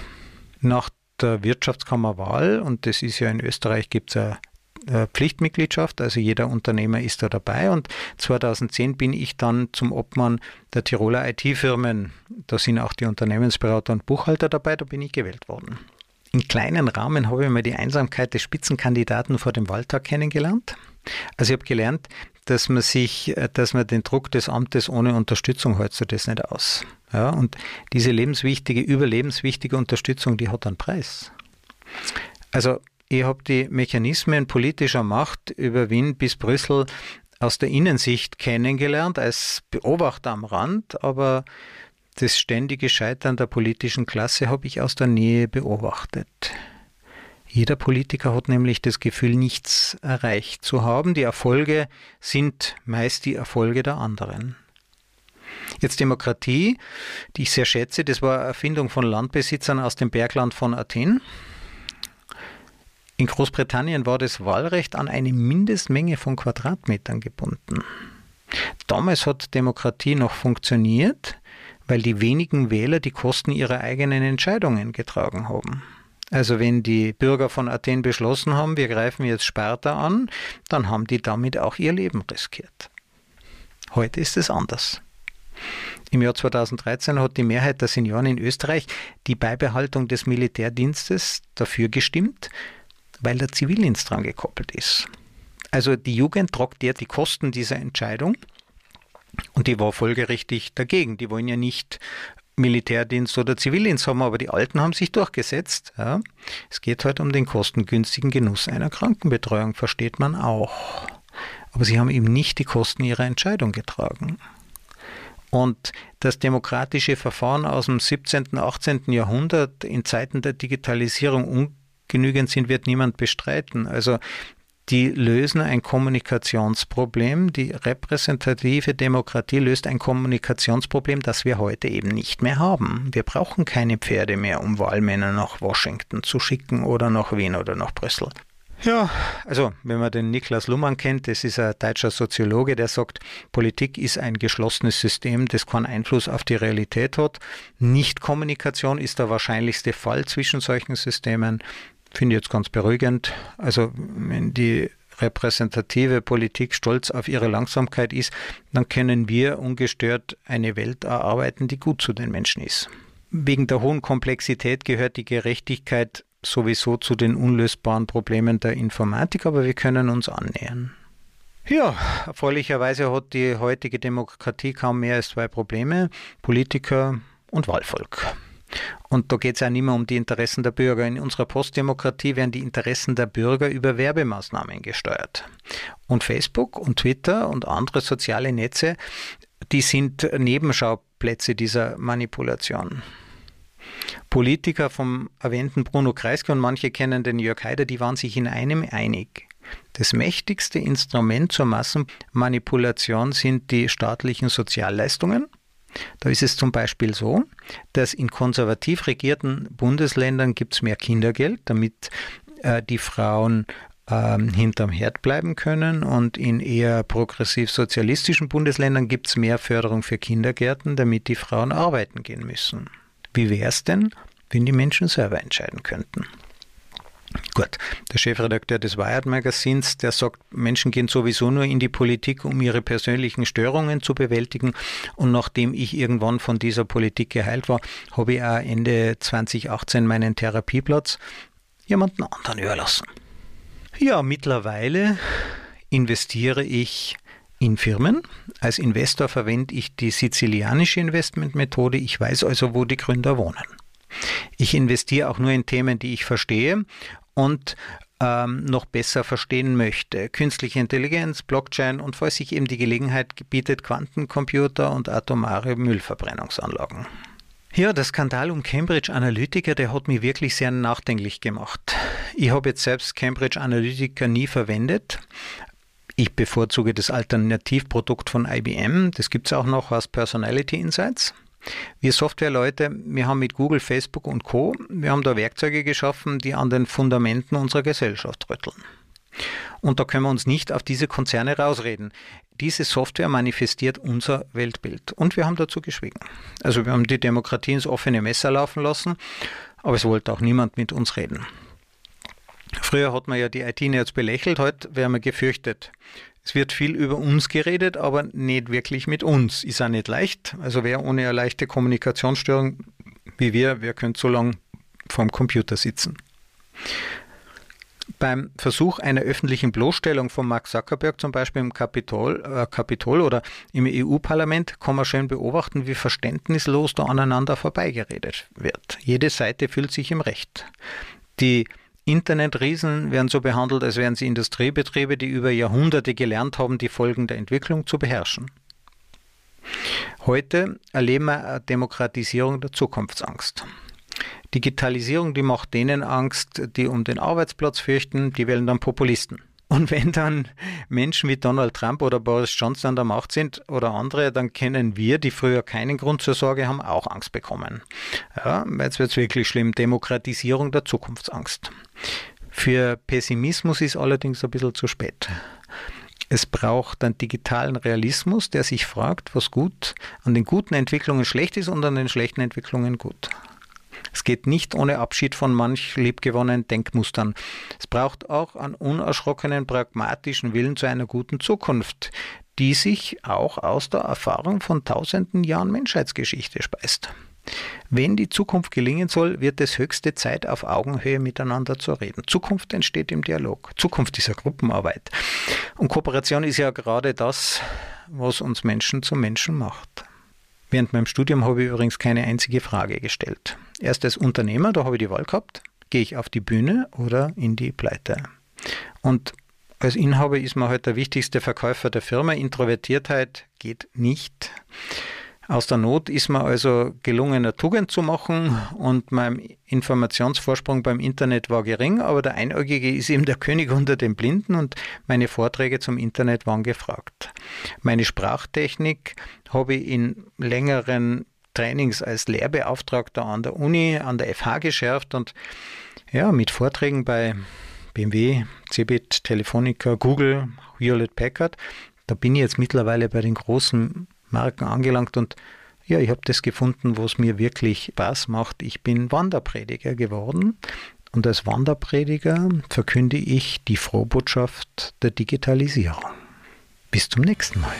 Nach der Wirtschaftskammerwahl und das ist ja in Österreich gibt es eine Pflichtmitgliedschaft, also jeder Unternehmer ist da dabei und 2010 bin ich dann zum Obmann der Tiroler IT-Firmen, da sind auch die Unternehmensberater und Buchhalter dabei, da bin ich gewählt worden. In kleinen Rahmen habe ich mal die Einsamkeit des Spitzenkandidaten vor dem Wahltag kennengelernt. Also ich habe gelernt, dass man sich, dass man den Druck des Amtes ohne Unterstützung hält so das nicht aus. Ja, und diese lebenswichtige, überlebenswichtige Unterstützung, die hat einen Preis. Also ich habe die Mechanismen politischer Macht über Wien bis Brüssel aus der Innensicht kennengelernt, als Beobachter am Rand, aber das ständige Scheitern der politischen Klasse habe ich aus der Nähe beobachtet. Jeder Politiker hat nämlich das Gefühl, nichts erreicht zu haben. Die Erfolge sind meist die Erfolge der anderen. Jetzt Demokratie, die ich sehr schätze, das war Erfindung von Landbesitzern aus dem Bergland von Athen. In Großbritannien war das Wahlrecht an eine Mindestmenge von Quadratmetern gebunden. Damals hat Demokratie noch funktioniert, weil die wenigen Wähler die Kosten ihrer eigenen Entscheidungen getragen haben. Also wenn die Bürger von Athen beschlossen haben, wir greifen jetzt Sparta an, dann haben die damit auch ihr Leben riskiert. Heute ist es anders. Im Jahr 2013 hat die Mehrheit der Senioren in Österreich die Beibehaltung des Militärdienstes dafür gestimmt, weil der Zivildienst dran gekoppelt ist. Also die Jugend tragt ja die Kosten dieser Entscheidung und die war folgerichtig dagegen. Die wollen ja nicht Militärdienst oder Zivildienst haben, aber die Alten haben sich durchgesetzt. Ja. Es geht halt um den kostengünstigen Genuss einer Krankenbetreuung, versteht man auch. Aber sie haben eben nicht die Kosten ihrer Entscheidung getragen. Und das demokratische Verfahren aus dem 17., 18. Jahrhundert in Zeiten der Digitalisierung ungenügend sind, wird niemand bestreiten. Also die lösen ein Kommunikationsproblem. Die repräsentative Demokratie löst ein Kommunikationsproblem, das wir heute eben nicht mehr haben. Wir brauchen keine Pferde mehr, um Wahlmänner nach Washington zu schicken oder nach Wien oder nach Brüssel. Ja, also wenn man den Niklas Luhmann kennt, das ist ein deutscher Soziologe, der sagt, Politik ist ein geschlossenes System, das keinen Einfluss auf die Realität hat. Nichtkommunikation ist der wahrscheinlichste Fall zwischen solchen Systemen. Finde ich jetzt ganz beruhigend. Also wenn die repräsentative Politik stolz auf ihre Langsamkeit ist, dann können wir ungestört eine Welt erarbeiten, die gut zu den Menschen ist. Wegen der hohen Komplexität gehört die Gerechtigkeit sowieso zu den unlösbaren Problemen der Informatik, aber wir können uns annähern. Ja, erfreulicherweise hat die heutige Demokratie kaum mehr als zwei Probleme, Politiker und Wahlvolk. Und da geht es ja nicht mehr um die Interessen der Bürger. In unserer Postdemokratie werden die Interessen der Bürger über Werbemaßnahmen gesteuert. Und Facebook und Twitter und andere soziale Netze, die sind Nebenschauplätze dieser Manipulation. Politiker vom erwähnten Bruno Kreisky und manche kennen den Jörg Haider, die waren sich in einem einig. Das mächtigste Instrument zur Massenmanipulation sind die staatlichen Sozialleistungen. Da ist es zum Beispiel so, dass in konservativ regierten Bundesländern gibt es mehr Kindergeld, damit äh, die Frauen ähm, hinterm Herd bleiben können. Und in eher progressiv-sozialistischen Bundesländern gibt es mehr Förderung für Kindergärten, damit die Frauen arbeiten gehen müssen. Wie wäre es denn, wenn die Menschen selber entscheiden könnten? Gut, der Chefredakteur des Wired Magazins, der sagt, Menschen gehen sowieso nur in die Politik, um ihre persönlichen Störungen zu bewältigen. Und nachdem ich irgendwann von dieser Politik geheilt war, habe ich auch Ende 2018 meinen Therapieplatz jemanden anderen überlassen. Ja, mittlerweile investiere ich in Firmen. Als Investor verwende ich die sizilianische Investmentmethode. Ich weiß also, wo die Gründer wohnen. Ich investiere auch nur in Themen, die ich verstehe und ähm, noch besser verstehen möchte. Künstliche Intelligenz, Blockchain und falls sich eben die Gelegenheit bietet, Quantencomputer und atomare Müllverbrennungsanlagen. Ja, der Skandal um Cambridge Analytica, der hat mich wirklich sehr nachdenklich gemacht. Ich habe jetzt selbst Cambridge Analytica nie verwendet. Ich bevorzuge das Alternativprodukt von IBM. Das gibt es auch noch als Personality Insights. Wir Softwareleute, wir haben mit Google, Facebook und Co., wir haben da Werkzeuge geschaffen, die an den Fundamenten unserer Gesellschaft rütteln. Und da können wir uns nicht auf diese Konzerne rausreden. Diese Software manifestiert unser Weltbild. Und wir haben dazu geschwiegen. Also wir haben die Demokratie ins offene Messer laufen lassen, aber es wollte auch niemand mit uns reden. Früher hat man ja die IT-Nerds belächelt, heute werden wir gefürchtet. Es wird viel über uns geredet, aber nicht wirklich mit uns. Ist auch nicht leicht. Also wer ohne eine leichte Kommunikationsstörung wie wir, wer könnte so lange vorm Computer sitzen? Beim Versuch einer öffentlichen Bloßstellung von Mark Zuckerberg zum Beispiel im Kapitol, äh, Kapitol oder im EU-Parlament kann man schön beobachten, wie verständnislos da aneinander vorbeigeredet wird. Jede Seite fühlt sich im Recht. Die Internetriesen werden so behandelt, als wären sie Industriebetriebe, die über Jahrhunderte gelernt haben, die Folgen der Entwicklung zu beherrschen. Heute erleben wir eine Demokratisierung der Zukunftsangst. Digitalisierung, die macht denen Angst, die um den Arbeitsplatz fürchten, die wählen dann Populisten. Und wenn dann Menschen wie Donald Trump oder Boris Johnson an der Macht sind oder andere, dann kennen wir, die früher keinen Grund zur Sorge haben, auch Angst bekommen. Ja, jetzt wird es wirklich schlimm. Demokratisierung der Zukunftsangst. Für Pessimismus ist allerdings ein bisschen zu spät. Es braucht einen digitalen Realismus, der sich fragt, was gut an den guten Entwicklungen schlecht ist und an den schlechten Entwicklungen gut. Es geht nicht ohne Abschied von manch liebgewonnenen Denkmustern. Es braucht auch einen unerschrockenen, pragmatischen Willen zu einer guten Zukunft, die sich auch aus der Erfahrung von tausenden Jahren Menschheitsgeschichte speist. Wenn die Zukunft gelingen soll, wird es höchste Zeit, auf Augenhöhe miteinander zu reden. Zukunft entsteht im Dialog. Zukunft ist ja Gruppenarbeit. Und Kooperation ist ja gerade das, was uns Menschen zu Menschen macht. Während meinem Studium habe ich übrigens keine einzige Frage gestellt. Erst als Unternehmer, da habe ich die Wahl gehabt, gehe ich auf die Bühne oder in die Pleite. Und als Inhaber ist man halt der wichtigste Verkäufer der Firma. Introvertiertheit geht nicht. Aus der Not ist mir also gelungen, eine Tugend zu machen und mein Informationsvorsprung beim Internet war gering, aber der Einäugige ist eben der König unter den Blinden und meine Vorträge zum Internet waren gefragt. Meine Sprachtechnik habe ich in längeren Trainings als Lehrbeauftragter an der Uni, an der FH geschärft und ja, mit Vorträgen bei BMW, Cebit, Telefonica, Google, Hewlett Packard, da bin ich jetzt mittlerweile bei den großen Marken angelangt und ja, ich habe das gefunden, was mir wirklich Spaß macht. Ich bin Wanderprediger geworden und als Wanderprediger verkünde ich die Frohbotschaft der Digitalisierung. Bis zum nächsten Mal.